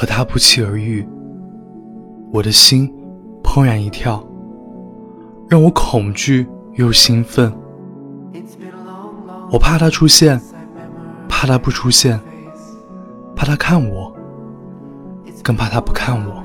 和他不期而遇，我的心怦然一跳，让我恐惧又兴奋。我怕他出现，怕他不出现，怕他看我，更怕他不看我。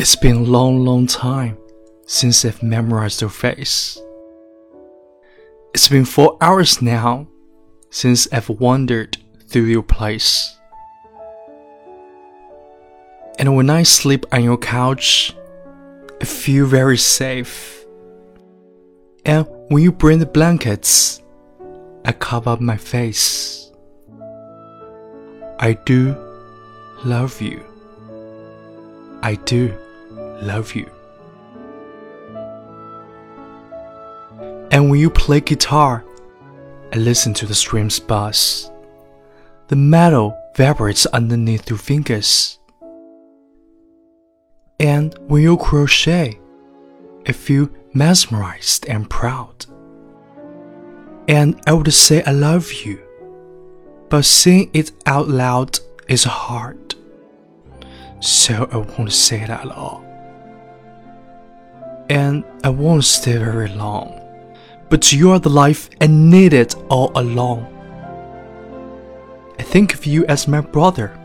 It's been a long, long time since I've memorized your face. It's been four hours now since I've wandered through your place. And when I sleep on your couch, I feel very safe. And when you bring the blankets, I cover up my face. I do love you. I do love you. And when you play guitar, and listen to the strings buzz. The metal vibrates underneath your fingers. And when you crochet, I feel mesmerized and proud. And I would say I love you, but saying it out loud is hard. So I won't say it at all and I won't stay very long. But you are the life I needed all along. I think of you as my brother,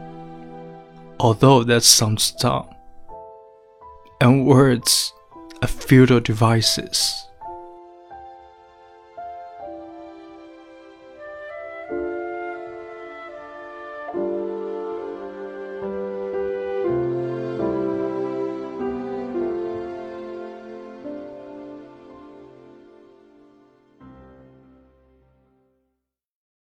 although that sounds dumb. And words are futile devices.